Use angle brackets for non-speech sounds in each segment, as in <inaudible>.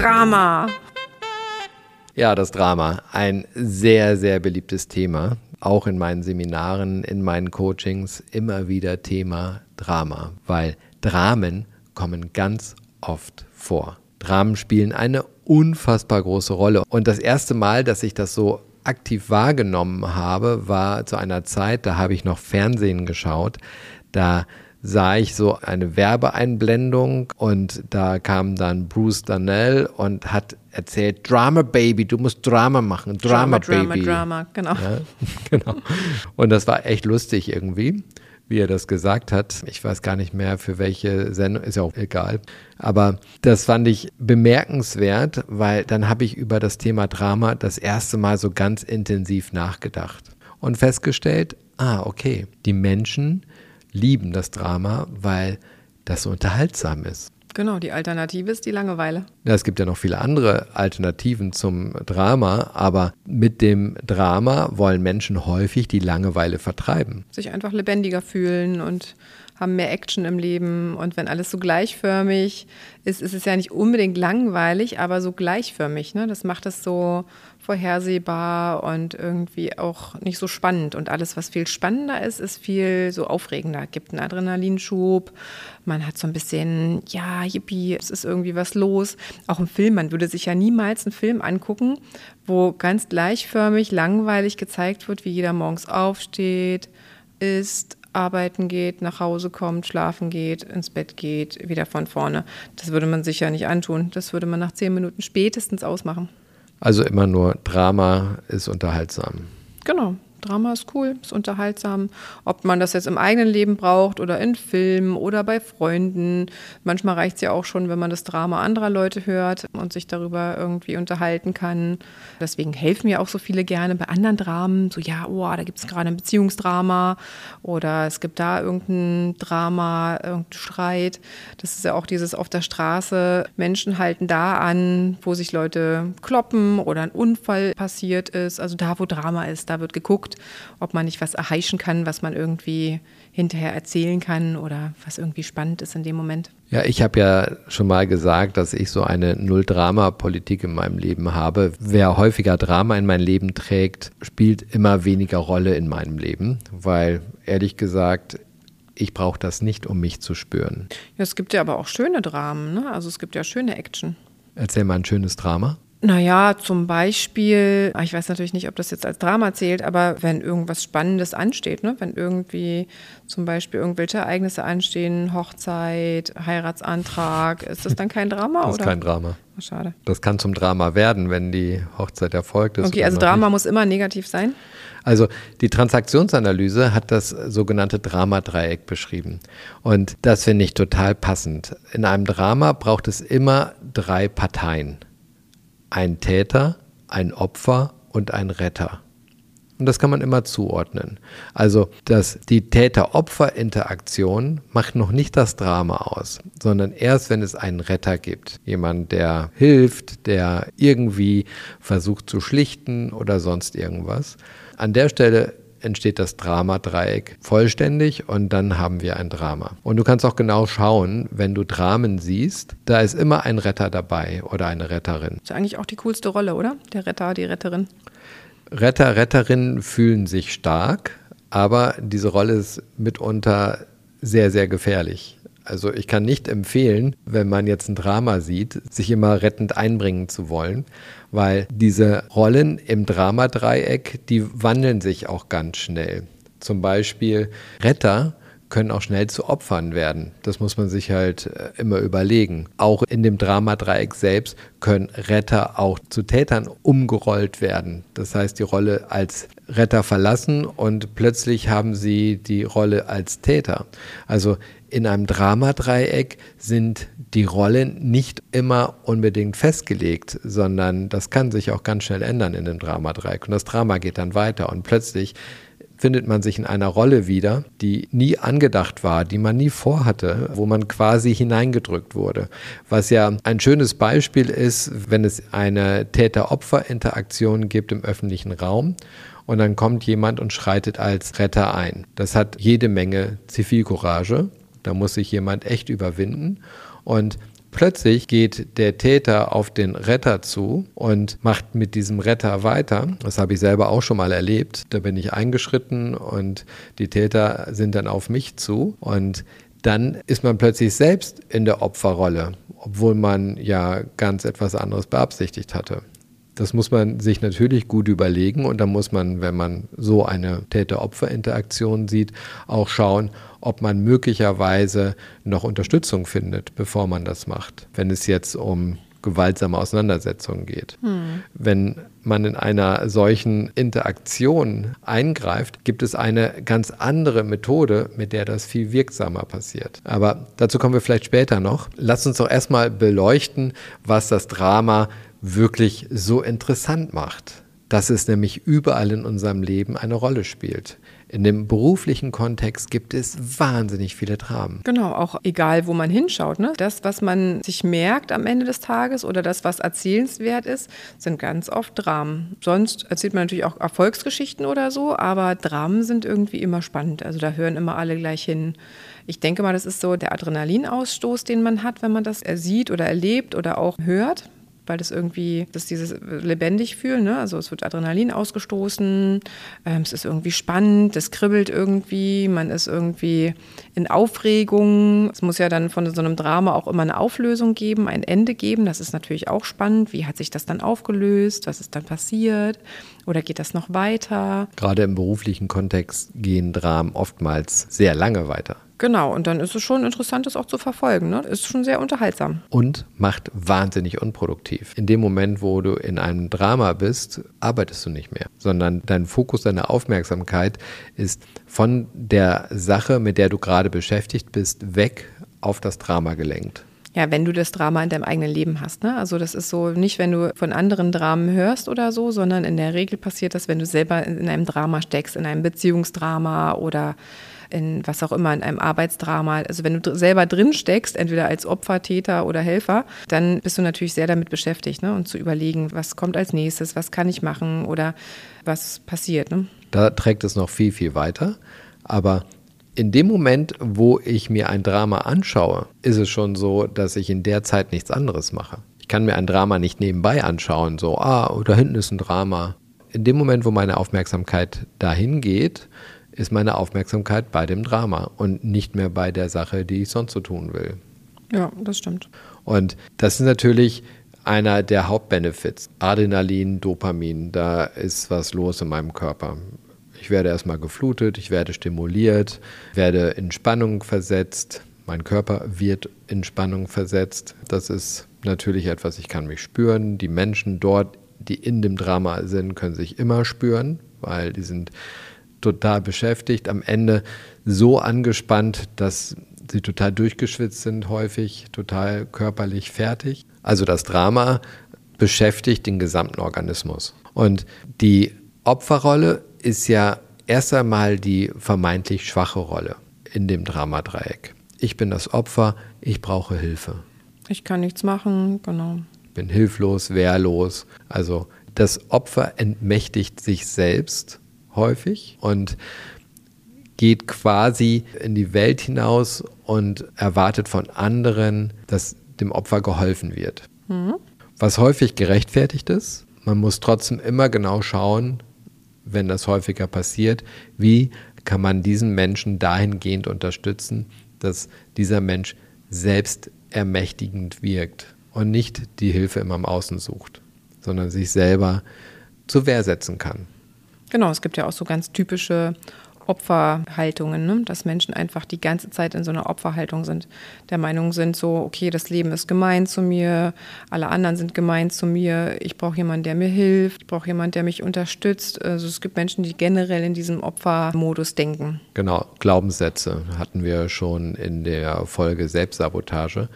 Drama. Ja, das Drama. Ein sehr, sehr beliebtes Thema. Auch in meinen Seminaren, in meinen Coachings immer wieder Thema Drama, weil Dramen kommen ganz oft vor. Dramen spielen eine unfassbar große Rolle. Und das erste Mal, dass ich das so aktiv wahrgenommen habe, war zu einer Zeit, da habe ich noch Fernsehen geschaut. Da sah ich so eine Werbeeinblendung und da kam dann Bruce Darnell und hat erzählt, Drama Baby, du musst Drama machen, Drama, Drama Baby. Drama, Drama, genau. Ja, <laughs> genau. Und das war echt lustig irgendwie, wie er das gesagt hat. Ich weiß gar nicht mehr für welche Sendung, ist ja auch egal. Aber das fand ich bemerkenswert, weil dann habe ich über das Thema Drama das erste Mal so ganz intensiv nachgedacht und festgestellt, ah, okay, die Menschen, lieben das Drama, weil das so unterhaltsam ist. Genau, die Alternative ist die Langeweile. Ja, es gibt ja noch viele andere Alternativen zum Drama, aber mit dem Drama wollen Menschen häufig die Langeweile vertreiben. Sich einfach lebendiger fühlen und haben mehr Action im Leben. Und wenn alles so gleichförmig ist, ist es ja nicht unbedingt langweilig, aber so gleichförmig. Ne? Das macht es so vorhersehbar und irgendwie auch nicht so spannend. Und alles, was viel spannender ist, ist viel so aufregender. Gibt einen Adrenalinschub. Man hat so ein bisschen, ja, yippie, es ist irgendwie was los. Auch im Film, man würde sich ja niemals einen Film angucken, wo ganz gleichförmig, langweilig gezeigt wird, wie jeder morgens aufsteht, isst, arbeiten geht, nach Hause kommt, schlafen geht, ins Bett geht, wieder von vorne. Das würde man sich ja nicht antun. Das würde man nach zehn Minuten spätestens ausmachen. Also immer nur Drama ist unterhaltsam. Genau. Drama ist cool, ist unterhaltsam. Ob man das jetzt im eigenen Leben braucht oder in Filmen oder bei Freunden. Manchmal reicht es ja auch schon, wenn man das Drama anderer Leute hört und sich darüber irgendwie unterhalten kann. Deswegen helfen mir auch so viele gerne bei anderen Dramen. So, ja, oh, da gibt es gerade ein Beziehungsdrama oder es gibt da irgendein Drama, irgendein Streit. Das ist ja auch dieses auf der Straße. Menschen halten da an, wo sich Leute kloppen oder ein Unfall passiert ist. Also da, wo Drama ist, da wird geguckt guckt, ob man nicht was erheischen kann, was man irgendwie hinterher erzählen kann oder was irgendwie spannend ist in dem Moment. Ja, ich habe ja schon mal gesagt, dass ich so eine Null-Drama-Politik in meinem Leben habe. Wer häufiger Drama in mein Leben trägt, spielt immer weniger Rolle in meinem Leben, weil ehrlich gesagt, ich brauche das nicht, um mich zu spüren. Ja, es gibt ja aber auch schöne Dramen, ne? Also es gibt ja schöne Action. Erzähl mal ein schönes Drama. Naja, zum Beispiel, ah, ich weiß natürlich nicht, ob das jetzt als Drama zählt, aber wenn irgendwas Spannendes ansteht, ne? wenn irgendwie zum Beispiel irgendwelche Ereignisse anstehen, Hochzeit, Heiratsantrag, ist das dann kein Drama? Das ist oder? kein Drama. Oh, schade. Das kann zum Drama werden, wenn die Hochzeit erfolgt ist. Okay, also Drama nicht. muss immer negativ sein? Also die Transaktionsanalyse hat das sogenannte Dramadreieck beschrieben. Und das finde ich total passend. In einem Drama braucht es immer drei Parteien ein Täter, ein Opfer und ein Retter. Und das kann man immer zuordnen. Also dass die Täter-Opfer-Interaktion macht noch nicht das Drama aus, sondern erst, wenn es einen Retter gibt. Jemand, der hilft, der irgendwie versucht zu schlichten oder sonst irgendwas. An der Stelle entsteht das Dramadreieck vollständig und dann haben wir ein Drama. Und du kannst auch genau schauen, wenn du Dramen siehst, da ist immer ein Retter dabei oder eine Retterin. Das ist eigentlich auch die coolste Rolle, oder? Der Retter, die Retterin. Retter, Retterinnen fühlen sich stark, aber diese Rolle ist mitunter sehr, sehr gefährlich. Also ich kann nicht empfehlen, wenn man jetzt ein Drama sieht, sich immer rettend einbringen zu wollen, weil diese Rollen im Dramadreieck, die wandeln sich auch ganz schnell. Zum Beispiel Retter können auch schnell zu Opfern werden. Das muss man sich halt äh, immer überlegen. Auch in dem Dramadreieck selbst können Retter auch zu Tätern umgerollt werden. Das heißt, die Rolle als Retter verlassen und plötzlich haben sie die Rolle als Täter. Also in einem Dramadreieck sind die Rollen nicht immer unbedingt festgelegt, sondern das kann sich auch ganz schnell ändern in dem Dramadreieck. Und das Drama geht dann weiter und plötzlich findet man sich in einer Rolle wieder, die nie angedacht war, die man nie vorhatte, wo man quasi hineingedrückt wurde. Was ja ein schönes Beispiel ist, wenn es eine Täter-Opfer-Interaktion gibt im öffentlichen Raum und dann kommt jemand und schreitet als Retter ein. Das hat jede Menge Zivilcourage. Da muss sich jemand echt überwinden. Und Plötzlich geht der Täter auf den Retter zu und macht mit diesem Retter weiter. Das habe ich selber auch schon mal erlebt. Da bin ich eingeschritten und die Täter sind dann auf mich zu. Und dann ist man plötzlich selbst in der Opferrolle, obwohl man ja ganz etwas anderes beabsichtigt hatte. Das muss man sich natürlich gut überlegen und dann muss man, wenn man so eine Täter-Opfer-Interaktion sieht, auch schauen, ob man möglicherweise noch Unterstützung findet, bevor man das macht. Wenn es jetzt um gewaltsame Auseinandersetzungen geht. Hm. Wenn man in einer solchen Interaktion eingreift, gibt es eine ganz andere Methode, mit der das viel wirksamer passiert. Aber dazu kommen wir vielleicht später noch. Lass uns doch erstmal beleuchten, was das Drama wirklich so interessant macht. Dass es nämlich überall in unserem Leben eine Rolle spielt. In dem beruflichen Kontext gibt es wahnsinnig viele Dramen. Genau, auch egal, wo man hinschaut. Ne? Das, was man sich merkt am Ende des Tages oder das, was erzählenswert ist, sind ganz oft Dramen. Sonst erzählt man natürlich auch Erfolgsgeschichten oder so, aber Dramen sind irgendwie immer spannend. Also da hören immer alle gleich hin. Ich denke mal, das ist so der Adrenalinausstoß, den man hat, wenn man das sieht oder erlebt oder auch hört weil das irgendwie, das dieses lebendig fühlen, ne? also es wird Adrenalin ausgestoßen, ähm, es ist irgendwie spannend, es kribbelt irgendwie, man ist irgendwie in Aufregung. Es muss ja dann von so einem Drama auch immer eine Auflösung geben, ein Ende geben, das ist natürlich auch spannend. Wie hat sich das dann aufgelöst, was ist dann passiert oder geht das noch weiter? Gerade im beruflichen Kontext gehen Dramen oftmals sehr lange weiter. Genau, und dann ist es schon interessant, das auch zu verfolgen. Ne? Ist schon sehr unterhaltsam. Und macht wahnsinnig unproduktiv. In dem Moment, wo du in einem Drama bist, arbeitest du nicht mehr, sondern dein Fokus, deine Aufmerksamkeit ist von der Sache, mit der du gerade beschäftigt bist, weg auf das Drama gelenkt. Ja, wenn du das Drama in deinem eigenen Leben hast. Ne? Also das ist so nicht, wenn du von anderen Dramen hörst oder so, sondern in der Regel passiert das, wenn du selber in einem Drama steckst, in einem Beziehungsdrama oder in was auch immer, in einem Arbeitsdrama. Also wenn du selber drin steckst, entweder als Opfer, Täter oder Helfer, dann bist du natürlich sehr damit beschäftigt ne? und zu überlegen, was kommt als nächstes, was kann ich machen oder was passiert. Ne? Da trägt es noch viel, viel weiter. Aber in dem Moment, wo ich mir ein Drama anschaue, ist es schon so, dass ich in der Zeit nichts anderes mache. Ich kann mir ein Drama nicht nebenbei anschauen, so, ah, da hinten ist ein Drama. In dem Moment, wo meine Aufmerksamkeit dahin geht, ist meine Aufmerksamkeit bei dem Drama und nicht mehr bei der Sache, die ich sonst so tun will. Ja, das stimmt. Und das ist natürlich einer der Hauptbenefits. Adrenalin, Dopamin, da ist was los in meinem Körper. Ich werde erstmal geflutet, ich werde stimuliert, werde in Spannung versetzt, mein Körper wird in Spannung versetzt. Das ist natürlich etwas, ich kann mich spüren. Die Menschen dort, die in dem Drama sind, können sich immer spüren, weil die sind total beschäftigt, am Ende so angespannt, dass sie total durchgeschwitzt sind, häufig total körperlich fertig. Also das Drama beschäftigt den gesamten Organismus. Und die Opferrolle ist ja erst einmal die vermeintlich schwache Rolle in dem Dramadreieck. Ich bin das Opfer, ich brauche Hilfe. Ich kann nichts machen, genau. Ich bin hilflos, wehrlos. Also das Opfer entmächtigt sich selbst häufig und geht quasi in die Welt hinaus und erwartet von anderen, dass dem Opfer geholfen wird. Mhm. Was häufig gerechtfertigt ist. Man muss trotzdem immer genau schauen, wenn das häufiger passiert, wie kann man diesen Menschen dahingehend unterstützen, dass dieser Mensch selbst ermächtigend wirkt und nicht die Hilfe immer im Außen sucht, sondern sich selber zur Wehr setzen kann. Genau, es gibt ja auch so ganz typische Opferhaltungen, ne? dass Menschen einfach die ganze Zeit in so einer Opferhaltung sind. Der Meinung sind so, okay, das Leben ist gemein zu mir, alle anderen sind gemein zu mir, ich brauche jemanden, der mir hilft, ich brauche jemanden, der mich unterstützt. Also es gibt Menschen, die generell in diesem Opfermodus denken. Genau, Glaubenssätze hatten wir schon in der Folge Selbstsabotage.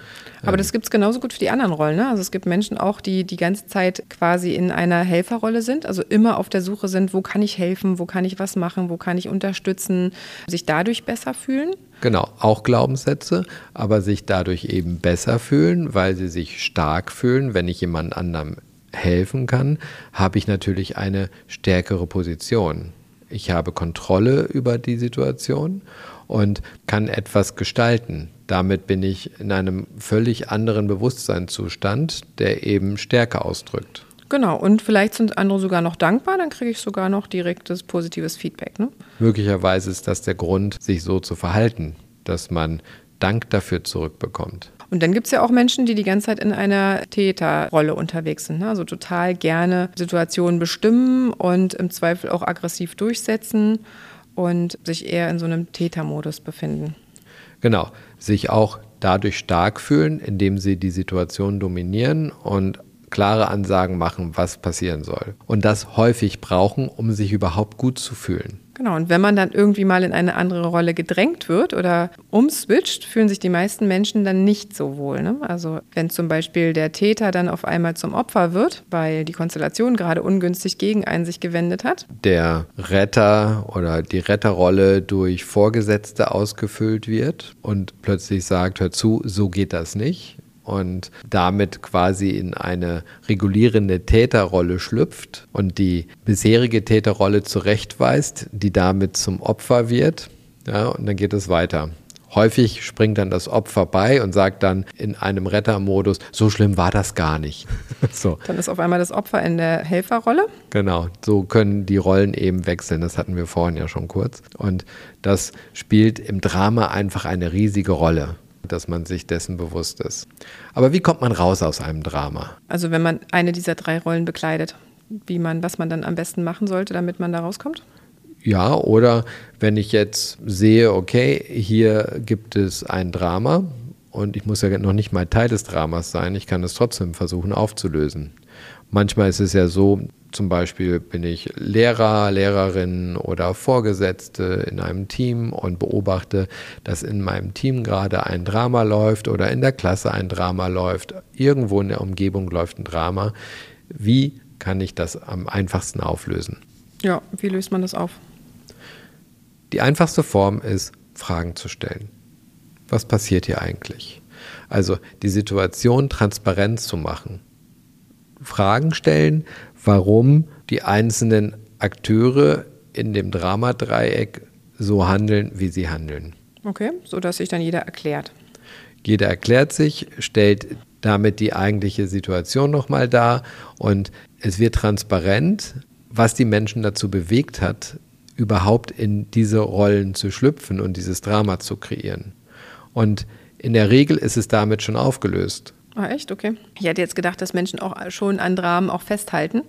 Aber das gibt es genauso gut für die anderen Rollen. Ne? Also es gibt Menschen auch, die die ganze Zeit quasi in einer Helferrolle sind, also immer auf der Suche sind, wo kann ich helfen, wo kann ich was machen, wo kann ich unterstützen, sich dadurch besser fühlen. Genau, auch Glaubenssätze, aber sich dadurch eben besser fühlen, weil sie sich stark fühlen, wenn ich jemand anderem helfen kann, habe ich natürlich eine stärkere Position. Ich habe Kontrolle über die Situation und kann etwas gestalten. Damit bin ich in einem völlig anderen Bewusstseinszustand, der eben Stärke ausdrückt. Genau, und vielleicht sind andere sogar noch dankbar, dann kriege ich sogar noch direktes positives Feedback. Ne? Möglicherweise ist das der Grund, sich so zu verhalten, dass man Dank dafür zurückbekommt. Und dann gibt es ja auch Menschen, die die ganze Zeit in einer Täterrolle unterwegs sind. Ne? Also total gerne Situationen bestimmen und im Zweifel auch aggressiv durchsetzen und sich eher in so einem Tätermodus befinden. Genau, sich auch dadurch stark fühlen, indem sie die Situation dominieren und klare Ansagen machen, was passieren soll. Und das häufig brauchen, um sich überhaupt gut zu fühlen. Genau, und wenn man dann irgendwie mal in eine andere Rolle gedrängt wird oder umswitcht, fühlen sich die meisten Menschen dann nicht so wohl. Ne? Also wenn zum Beispiel der Täter dann auf einmal zum Opfer wird, weil die Konstellation gerade ungünstig gegen einen sich gewendet hat. Der Retter oder die Retterrolle durch Vorgesetzte ausgefüllt wird und plötzlich sagt, hör zu, so geht das nicht und damit quasi in eine regulierende Täterrolle schlüpft und die bisherige Täterrolle zurechtweist, die damit zum Opfer wird. Ja, und dann geht es weiter. Häufig springt dann das Opfer bei und sagt dann in einem Rettermodus, so schlimm war das gar nicht. <laughs> so. Dann ist auf einmal das Opfer in der Helferrolle. Genau, so können die Rollen eben wechseln. Das hatten wir vorhin ja schon kurz. Und das spielt im Drama einfach eine riesige Rolle dass man sich dessen bewusst ist. Aber wie kommt man raus aus einem Drama? Also wenn man eine dieser drei Rollen bekleidet, wie man, was man dann am besten machen sollte, damit man da rauskommt? Ja, oder wenn ich jetzt sehe, okay, hier gibt es ein Drama und ich muss ja noch nicht mal Teil des Dramas sein, ich kann es trotzdem versuchen aufzulösen. Manchmal ist es ja so, zum Beispiel bin ich Lehrer, Lehrerin oder Vorgesetzte in einem Team und beobachte, dass in meinem Team gerade ein Drama läuft oder in der Klasse ein Drama läuft. Irgendwo in der Umgebung läuft ein Drama. Wie kann ich das am einfachsten auflösen? Ja, wie löst man das auf? Die einfachste Form ist, Fragen zu stellen. Was passiert hier eigentlich? Also die Situation transparent zu machen. Fragen stellen, warum die einzelnen Akteure in dem Dramadreieck so handeln, wie sie handeln. Okay, sodass sich dann jeder erklärt. Jeder erklärt sich, stellt damit die eigentliche Situation nochmal dar und es wird transparent, was die Menschen dazu bewegt hat, überhaupt in diese Rollen zu schlüpfen und dieses Drama zu kreieren. Und in der Regel ist es damit schon aufgelöst. Ah, echt? Okay. Ich hätte jetzt gedacht, dass Menschen auch schon an Dramen auch festhalten,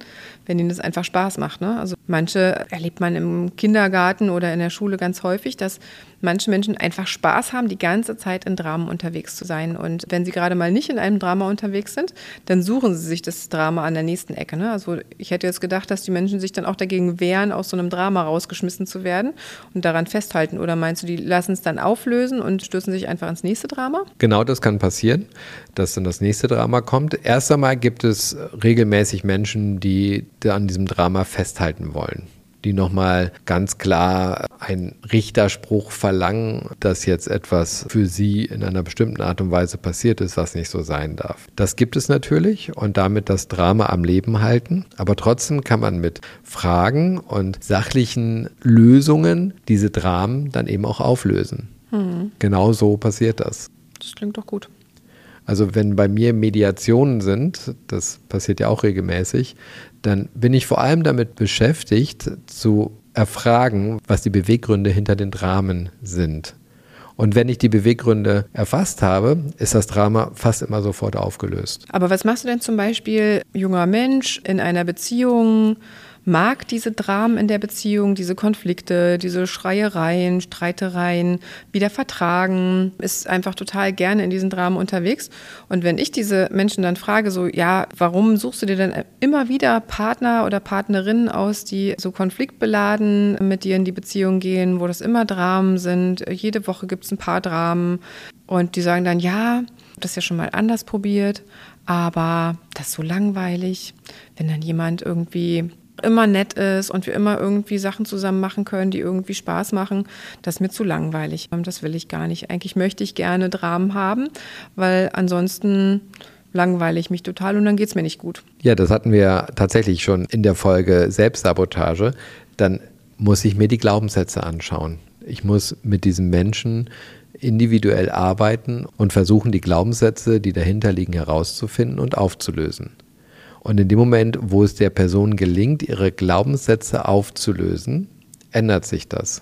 wenn ihnen das einfach Spaß macht. Ne? Also manche erlebt man im Kindergarten oder in der Schule ganz häufig, dass manche Menschen einfach Spaß haben, die ganze Zeit in Dramen unterwegs zu sein. Und wenn sie gerade mal nicht in einem Drama unterwegs sind, dann suchen sie sich das Drama an der nächsten Ecke. Ne? Also ich hätte jetzt gedacht, dass die Menschen sich dann auch dagegen wehren, aus so einem Drama rausgeschmissen zu werden und daran festhalten. Oder meinst du, die lassen es dann auflösen und stürzen sich einfach ins nächste Drama? Genau das kann passieren, dass dann das nächste Drama kommt. Erst einmal gibt es regelmäßig Menschen, die an diesem Drama festhalten wollen die nochmal ganz klar einen Richterspruch verlangen, dass jetzt etwas für sie in einer bestimmten Art und Weise passiert ist, was nicht so sein darf. Das gibt es natürlich und damit das Drama am Leben halten. Aber trotzdem kann man mit Fragen und sachlichen Lösungen diese Dramen dann eben auch auflösen. Mhm. Genau so passiert das. Das klingt doch gut. Also wenn bei mir Mediationen sind, das passiert ja auch regelmäßig, dann bin ich vor allem damit beschäftigt zu erfragen, was die Beweggründe hinter den Dramen sind. Und wenn ich die Beweggründe erfasst habe, ist das Drama fast immer sofort aufgelöst. Aber was machst du denn zum Beispiel, junger Mensch, in einer Beziehung? Mag diese Dramen in der Beziehung, diese Konflikte, diese Schreiereien, Streitereien wieder vertragen, ist einfach total gerne in diesen Dramen unterwegs. Und wenn ich diese Menschen dann frage, so, ja, warum suchst du dir denn immer wieder Partner oder Partnerinnen aus, die so konfliktbeladen mit dir in die Beziehung gehen, wo das immer Dramen sind, jede Woche gibt es ein paar Dramen und die sagen dann, ja, das ja schon mal anders probiert, aber das ist so langweilig, wenn dann jemand irgendwie immer nett ist und wir immer irgendwie Sachen zusammen machen können, die irgendwie Spaß machen, das ist mir zu langweilig. Das will ich gar nicht. Eigentlich möchte ich gerne Dramen haben, weil ansonsten langweile ich mich total und dann geht es mir nicht gut. Ja, das hatten wir tatsächlich schon in der Folge Selbstsabotage. Dann muss ich mir die Glaubenssätze anschauen. Ich muss mit diesem Menschen individuell arbeiten und versuchen, die Glaubenssätze, die dahinter liegen, herauszufinden und aufzulösen. Und in dem Moment, wo es der Person gelingt, ihre Glaubenssätze aufzulösen, ändert sich das.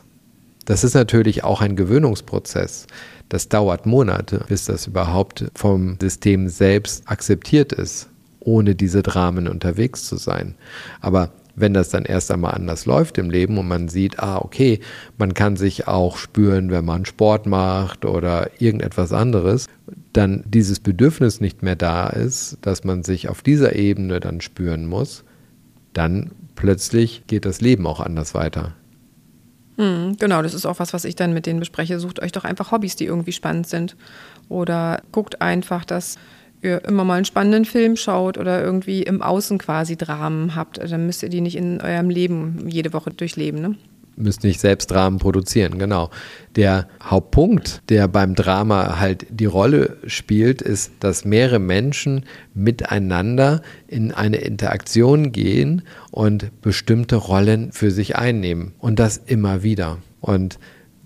Das ist natürlich auch ein Gewöhnungsprozess. Das dauert Monate, bis das überhaupt vom System selbst akzeptiert ist, ohne diese Dramen unterwegs zu sein. Aber wenn das dann erst einmal anders läuft im Leben und man sieht, ah, okay, man kann sich auch spüren, wenn man Sport macht oder irgendetwas anderes, dann dieses Bedürfnis nicht mehr da ist, dass man sich auf dieser Ebene dann spüren muss, dann plötzlich geht das Leben auch anders weiter. Hm, genau, das ist auch was, was ich dann mit denen bespreche. Sucht euch doch einfach Hobbys, die irgendwie spannend sind. Oder guckt einfach, dass immer mal einen spannenden Film schaut oder irgendwie im Außen quasi Dramen habt, dann müsst ihr die nicht in eurem Leben jede Woche durchleben. Ne? Müsst nicht selbst Dramen produzieren, genau. Der Hauptpunkt, der beim Drama halt die Rolle spielt, ist, dass mehrere Menschen miteinander in eine Interaktion gehen und bestimmte Rollen für sich einnehmen. Und das immer wieder. Und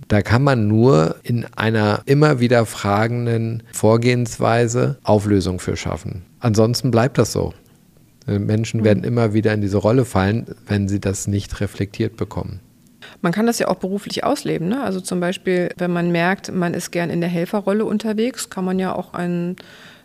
da kann man nur in einer immer wieder fragenden Vorgehensweise Auflösung für schaffen. Ansonsten bleibt das so. Menschen werden mhm. immer wieder in diese Rolle fallen, wenn sie das nicht reflektiert bekommen. Man kann das ja auch beruflich ausleben. Ne? Also zum Beispiel, wenn man merkt, man ist gern in der Helferrolle unterwegs, kann man ja auch einen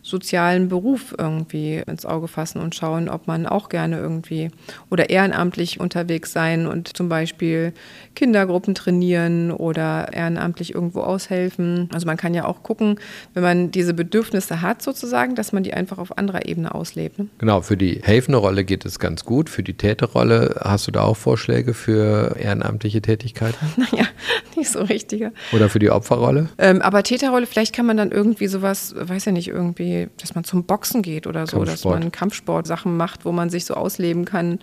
sozialen Beruf irgendwie ins Auge fassen und schauen, ob man auch gerne irgendwie oder ehrenamtlich unterwegs sein und zum Beispiel Kindergruppen trainieren oder ehrenamtlich irgendwo aushelfen. Also man kann ja auch gucken, wenn man diese Bedürfnisse hat sozusagen, dass man die einfach auf anderer Ebene auslebt. Ne? Genau, für die helfende Rolle geht es ganz gut. Für die Täterrolle hast du da auch Vorschläge für ehrenamtliche Tätigkeiten? <laughs> Naja, nicht so richtige. Oder für die Opferrolle? Ähm, aber Täterrolle, vielleicht kann man dann irgendwie sowas, weiß ja nicht, irgendwie dass man zum Boxen geht oder so, dass man Kampfsport-Sachen macht, wo man sich so ausleben kann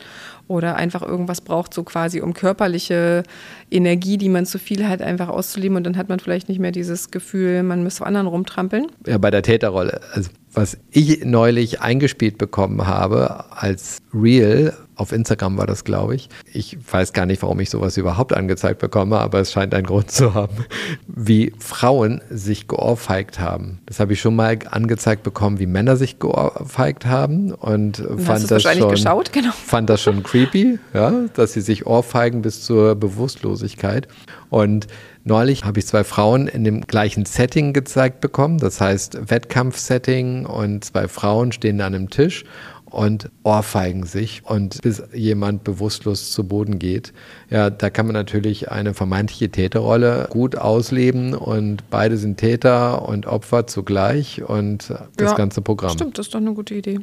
oder einfach irgendwas braucht, so quasi um körperliche Energie, die man zu viel hat, einfach auszuleben und dann hat man vielleicht nicht mehr dieses Gefühl, man müsste anderen rumtrampeln. Ja, bei der Täterrolle. Also was ich neulich eingespielt bekommen habe als Real, auf Instagram war das, glaube ich. Ich weiß gar nicht, warum ich sowas überhaupt angezeigt bekomme, aber es scheint einen <laughs> Grund zu haben, wie Frauen sich geohrfeigt haben. Das habe ich schon mal angezeigt bekommen, wie Männer sich geohrfeigt haben und, und fand, das schon, geschaut? <laughs> Genau. fand das schon creepy, ja, dass sie sich ohrfeigen bis zur Bewusstlosigkeit. Und Neulich habe ich zwei Frauen in dem gleichen Setting gezeigt bekommen, das heißt Wettkampfsetting und zwei Frauen stehen an einem Tisch und ohrfeigen sich und bis jemand bewusstlos zu Boden geht. Ja, da kann man natürlich eine vermeintliche Täterrolle gut ausleben und beide sind Täter und Opfer zugleich und das ja, ganze Programm. Stimmt, das ist doch eine gute Idee,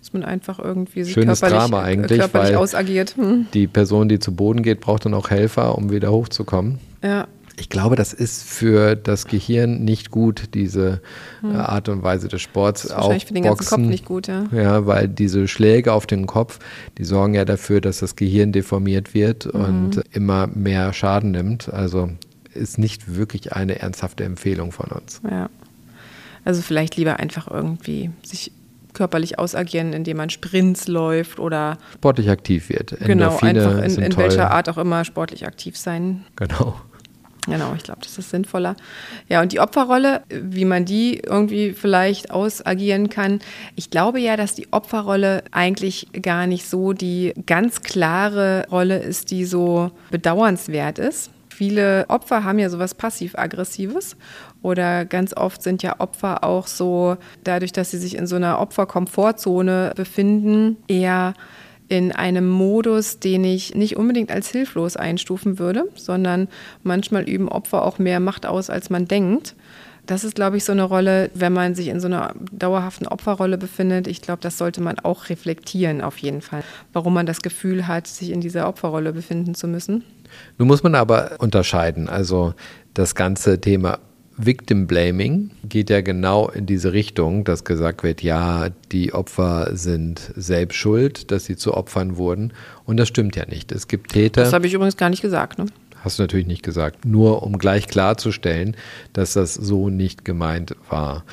dass man einfach irgendwie sich Schönes körperlich, Drama eigentlich, körperlich weil ausagiert. Hm. Die Person, die zu Boden geht, braucht dann auch Helfer, um wieder hochzukommen. Ja, ich glaube, das ist für das Gehirn nicht gut, diese hm. Äh, Art und Weise des Sports. Das ist wahrscheinlich auch für den ganzen Boxen, Kopf nicht gut, ja. Ja, weil diese Schläge auf den Kopf, die sorgen ja dafür, dass das Gehirn deformiert wird mhm. und immer mehr Schaden nimmt. Also ist nicht wirklich eine ernsthafte Empfehlung von uns. Ja. Also vielleicht lieber einfach irgendwie sich körperlich ausagieren, indem man Sprints läuft oder sportlich aktiv wird. Genau, einfach in, in welcher Art auch immer sportlich aktiv sein. Genau. Genau, ich glaube, das ist sinnvoller. Ja, und die Opferrolle, wie man die irgendwie vielleicht ausagieren kann. Ich glaube ja, dass die Opferrolle eigentlich gar nicht so die ganz klare Rolle ist, die so bedauernswert ist. Viele Opfer haben ja sowas passiv-aggressives oder ganz oft sind ja Opfer auch so, dadurch, dass sie sich in so einer Opferkomfortzone befinden, eher in einem Modus, den ich nicht unbedingt als hilflos einstufen würde, sondern manchmal üben Opfer auch mehr Macht aus, als man denkt. Das ist, glaube ich, so eine Rolle, wenn man sich in so einer dauerhaften Opferrolle befindet. Ich glaube, das sollte man auch reflektieren auf jeden Fall, warum man das Gefühl hat, sich in dieser Opferrolle befinden zu müssen. Nun muss man aber unterscheiden. Also das ganze Thema Victim Blaming geht ja genau in diese Richtung, dass gesagt wird, ja, die Opfer sind selbst schuld, dass sie zu Opfern wurden. Und das stimmt ja nicht. Es gibt Täter. Das habe ich übrigens gar nicht gesagt. Ne? Hast du natürlich nicht gesagt. Nur um gleich klarzustellen, dass das so nicht gemeint war.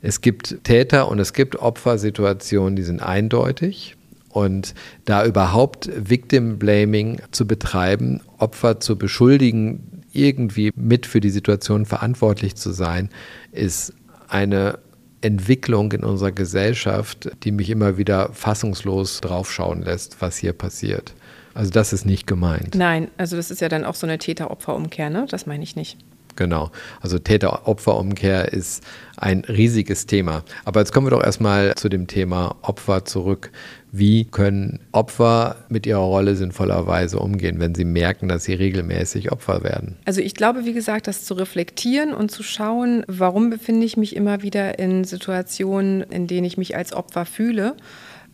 Es gibt Täter und es gibt Opfersituationen, die sind eindeutig. Und da überhaupt Victim Blaming zu betreiben, Opfer zu beschuldigen, irgendwie mit für die Situation verantwortlich zu sein, ist eine Entwicklung in unserer Gesellschaft, die mich immer wieder fassungslos draufschauen lässt, was hier passiert. Also das ist nicht gemeint. Nein, also das ist ja dann auch so eine Täter-Opfer-Umkehr, ne? Das meine ich nicht. Genau. Also Täter-Opfer-Umkehr ist ein riesiges Thema. Aber jetzt kommen wir doch erstmal zu dem Thema Opfer zurück. Wie können Opfer mit ihrer Rolle sinnvollerweise umgehen, wenn sie merken, dass sie regelmäßig Opfer werden? Also ich glaube, wie gesagt, das zu reflektieren und zu schauen, warum befinde ich mich immer wieder in Situationen, in denen ich mich als Opfer fühle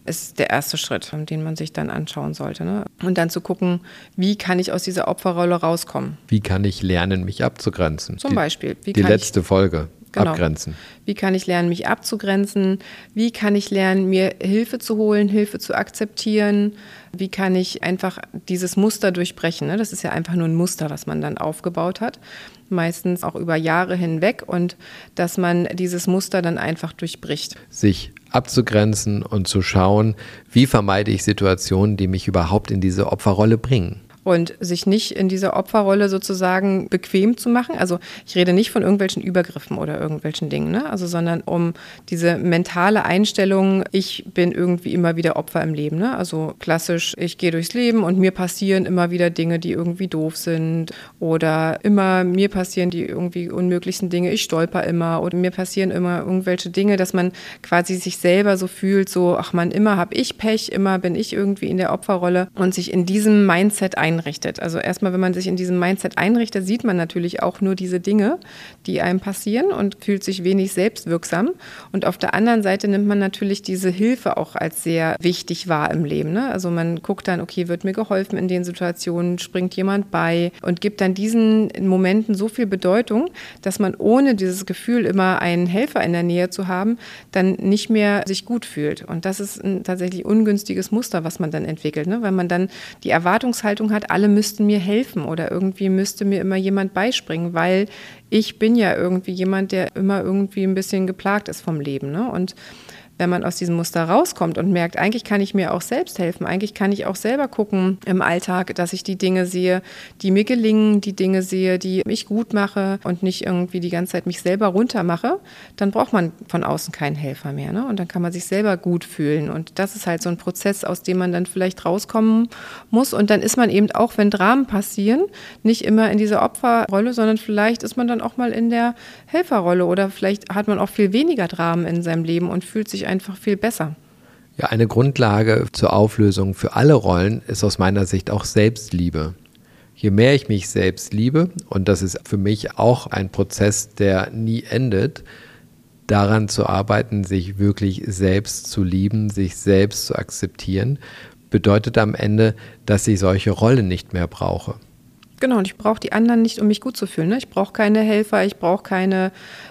ist der erste Schritt, den man sich dann anschauen sollte. Ne? Und dann zu gucken, wie kann ich aus dieser Opferrolle rauskommen? Wie kann ich lernen, mich abzugrenzen? Zum Beispiel. Wie die letzte Folge. Genau. Abgrenzen. Wie kann ich lernen, mich abzugrenzen? Wie kann ich lernen, mir Hilfe zu holen, Hilfe zu akzeptieren? Wie kann ich einfach dieses Muster durchbrechen? Ne? Das ist ja einfach nur ein Muster, was man dann aufgebaut hat, meistens auch über Jahre hinweg und dass man dieses Muster dann einfach durchbricht. Sich abzugrenzen und zu schauen, wie vermeide ich Situationen, die mich überhaupt in diese Opferrolle bringen und sich nicht in dieser Opferrolle sozusagen bequem zu machen. Also ich rede nicht von irgendwelchen Übergriffen oder irgendwelchen Dingen, ne? also sondern um diese mentale Einstellung, ich bin irgendwie immer wieder Opfer im Leben. Ne? Also klassisch, ich gehe durchs Leben und mir passieren immer wieder Dinge, die irgendwie doof sind oder immer mir passieren die irgendwie unmöglichsten Dinge, ich stolper immer oder mir passieren immer irgendwelche Dinge, dass man quasi sich selber so fühlt, so, ach man, immer habe ich Pech, immer bin ich irgendwie in der Opferrolle und sich in diesem Mindset ein einrichtet. Also erstmal, wenn man sich in diesem Mindset einrichtet, sieht man natürlich auch nur diese Dinge, die einem passieren und fühlt sich wenig selbstwirksam. Und auf der anderen Seite nimmt man natürlich diese Hilfe auch als sehr wichtig wahr im Leben. Ne? Also man guckt dann, okay, wird mir geholfen in den Situationen, springt jemand bei und gibt dann diesen Momenten so viel Bedeutung, dass man ohne dieses Gefühl, immer einen Helfer in der Nähe zu haben, dann nicht mehr sich gut fühlt. Und das ist ein tatsächlich ungünstiges Muster, was man dann entwickelt, ne? weil man dann die Erwartungshaltung hat, alle müssten mir helfen oder irgendwie müsste mir immer jemand beispringen, weil ich bin ja irgendwie jemand, der immer irgendwie ein bisschen geplagt ist vom Leben. Ne? Und wenn man aus diesem Muster rauskommt und merkt, eigentlich kann ich mir auch selbst helfen, eigentlich kann ich auch selber gucken im Alltag, dass ich die Dinge sehe, die mir gelingen, die Dinge sehe, die ich gut mache und nicht irgendwie die ganze Zeit mich selber runtermache, dann braucht man von außen keinen Helfer mehr. Ne? Und dann kann man sich selber gut fühlen. Und das ist halt so ein Prozess, aus dem man dann vielleicht rauskommen muss. Und dann ist man eben auch, wenn Dramen passieren, nicht immer in dieser Opferrolle, sondern vielleicht ist man dann auch mal in der Helferrolle oder vielleicht hat man auch viel weniger Dramen in seinem Leben und fühlt sich einfach viel besser. Ja, eine Grundlage zur Auflösung für alle Rollen ist aus meiner Sicht auch Selbstliebe. Je mehr ich mich selbst liebe, und das ist für mich auch ein Prozess, der nie endet, daran zu arbeiten, sich wirklich selbst zu lieben, sich selbst zu akzeptieren, bedeutet am Ende, dass ich solche Rollen nicht mehr brauche. Genau, und ich brauche die anderen nicht, um mich gut zu fühlen. Ne? Ich brauche keine Helfer, ich brauche keine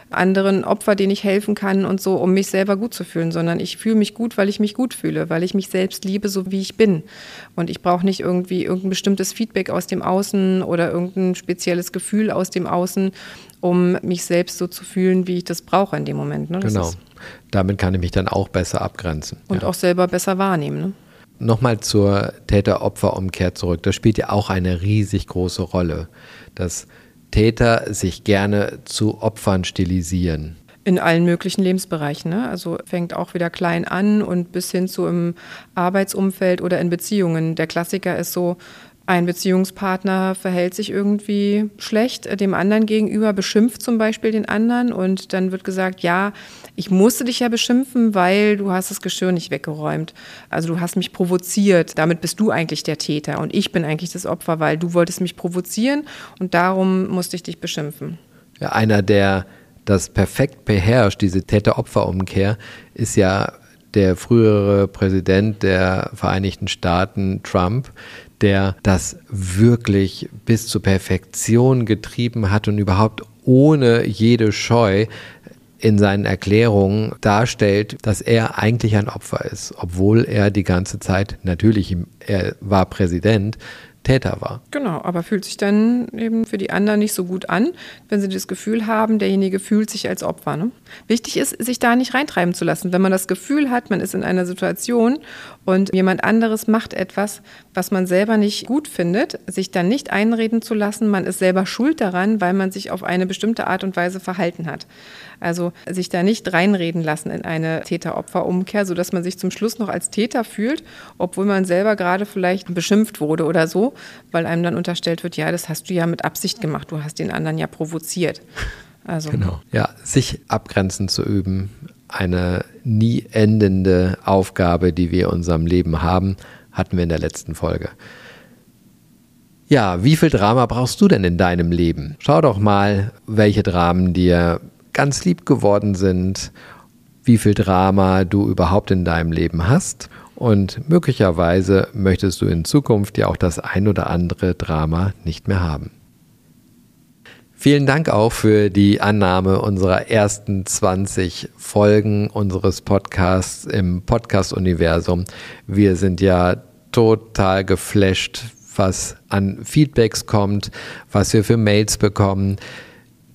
anderen Opfer, denen ich helfen kann und so, um mich selber gut zu fühlen, sondern ich fühle mich gut, weil ich mich gut fühle, weil ich mich selbst liebe, so wie ich bin. Und ich brauche nicht irgendwie irgendein bestimmtes Feedback aus dem Außen oder irgendein spezielles Gefühl aus dem Außen, um mich selbst so zu fühlen, wie ich das brauche in dem Moment. Ne? genau. Damit kann ich mich dann auch besser abgrenzen. Und ja. auch selber besser wahrnehmen. Ne? Nochmal zur Täter-Opfer-Umkehr zurück. Das spielt ja auch eine riesig große Rolle, dass Täter sich gerne zu Opfern stilisieren. In allen möglichen Lebensbereichen. Ne? Also fängt auch wieder klein an und bis hin zu im Arbeitsumfeld oder in Beziehungen. Der Klassiker ist so, ein Beziehungspartner verhält sich irgendwie schlecht äh, dem anderen gegenüber, beschimpft zum Beispiel den anderen und dann wird gesagt, ja, ich musste dich ja beschimpfen, weil du hast das Geschirr nicht weggeräumt. Also du hast mich provoziert. Damit bist du eigentlich der Täter und ich bin eigentlich das Opfer, weil du wolltest mich provozieren und darum musste ich dich beschimpfen. Ja, einer, der das perfekt beherrscht, diese Täter-Opfer-Umkehr, ist ja der frühere Präsident der Vereinigten Staaten, Trump, der das wirklich bis zur Perfektion getrieben hat und überhaupt ohne jede Scheu in seinen Erklärungen darstellt, dass er eigentlich ein Opfer ist, obwohl er die ganze Zeit, natürlich, er war Präsident, Täter war. Genau, aber fühlt sich dann eben für die anderen nicht so gut an, wenn sie das Gefühl haben, derjenige fühlt sich als Opfer. Ne? Wichtig ist, sich da nicht reintreiben zu lassen. Wenn man das Gefühl hat, man ist in einer Situation und jemand anderes macht etwas, was man selber nicht gut findet, sich dann nicht einreden zu lassen, man ist selber schuld daran, weil man sich auf eine bestimmte Art und Weise verhalten hat. Also sich da nicht reinreden lassen in eine Täter-Opfer-Umkehr, sodass man sich zum Schluss noch als Täter fühlt, obwohl man selber gerade vielleicht beschimpft wurde oder so, weil einem dann unterstellt wird, ja, das hast du ja mit Absicht gemacht, du hast den anderen ja provoziert. Also. Genau. Ja, sich abgrenzen zu üben, eine nie endende Aufgabe, die wir in unserem Leben haben, hatten wir in der letzten Folge. Ja, wie viel Drama brauchst du denn in deinem Leben? Schau doch mal, welche Dramen dir ganz lieb geworden sind, wie viel Drama du überhaupt in deinem Leben hast. Und möglicherweise möchtest du in Zukunft ja auch das ein oder andere Drama nicht mehr haben. Vielen Dank auch für die Annahme unserer ersten 20 Folgen unseres Podcasts im Podcast-Universum. Wir sind ja total geflasht, was an Feedbacks kommt, was wir für Mails bekommen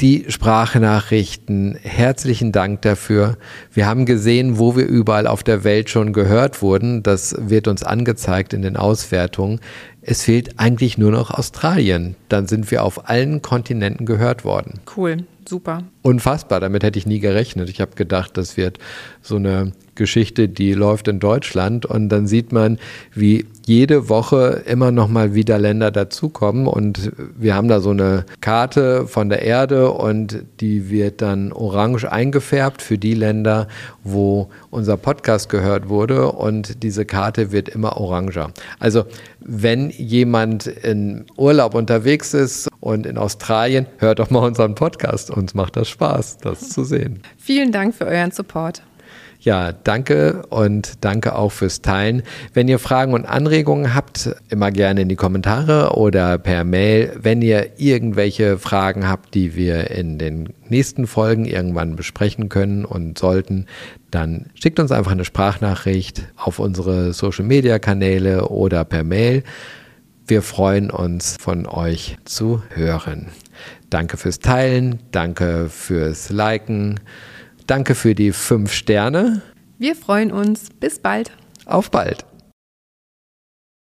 die Sprachnachrichten. Herzlichen Dank dafür. Wir haben gesehen, wo wir überall auf der Welt schon gehört wurden. Das wird uns angezeigt in den Auswertungen. Es fehlt eigentlich nur noch Australien. Dann sind wir auf allen Kontinenten gehört worden. Cool, super. Unfassbar, damit hätte ich nie gerechnet. Ich habe gedacht, das wird so eine Geschichte, die läuft in Deutschland und dann sieht man, wie jede Woche immer noch mal wieder Länder dazukommen und wir haben da so eine Karte von der Erde und die wird dann orange eingefärbt für die Länder, wo unser Podcast gehört wurde und diese Karte wird immer oranger. Also wenn jemand in Urlaub unterwegs ist und in Australien, hört doch mal unseren Podcast. Uns macht das Spaß, das zu sehen. Vielen Dank für euren Support. Ja, danke und danke auch fürs Teilen. Wenn ihr Fragen und Anregungen habt, immer gerne in die Kommentare oder per Mail. Wenn ihr irgendwelche Fragen habt, die wir in den nächsten Folgen irgendwann besprechen können und sollten, dann schickt uns einfach eine Sprachnachricht auf unsere Social-Media-Kanäle oder per Mail. Wir freuen uns, von euch zu hören. Danke fürs Teilen, danke fürs Liken. Danke für die fünf Sterne. Wir freuen uns. Bis bald. Auf bald.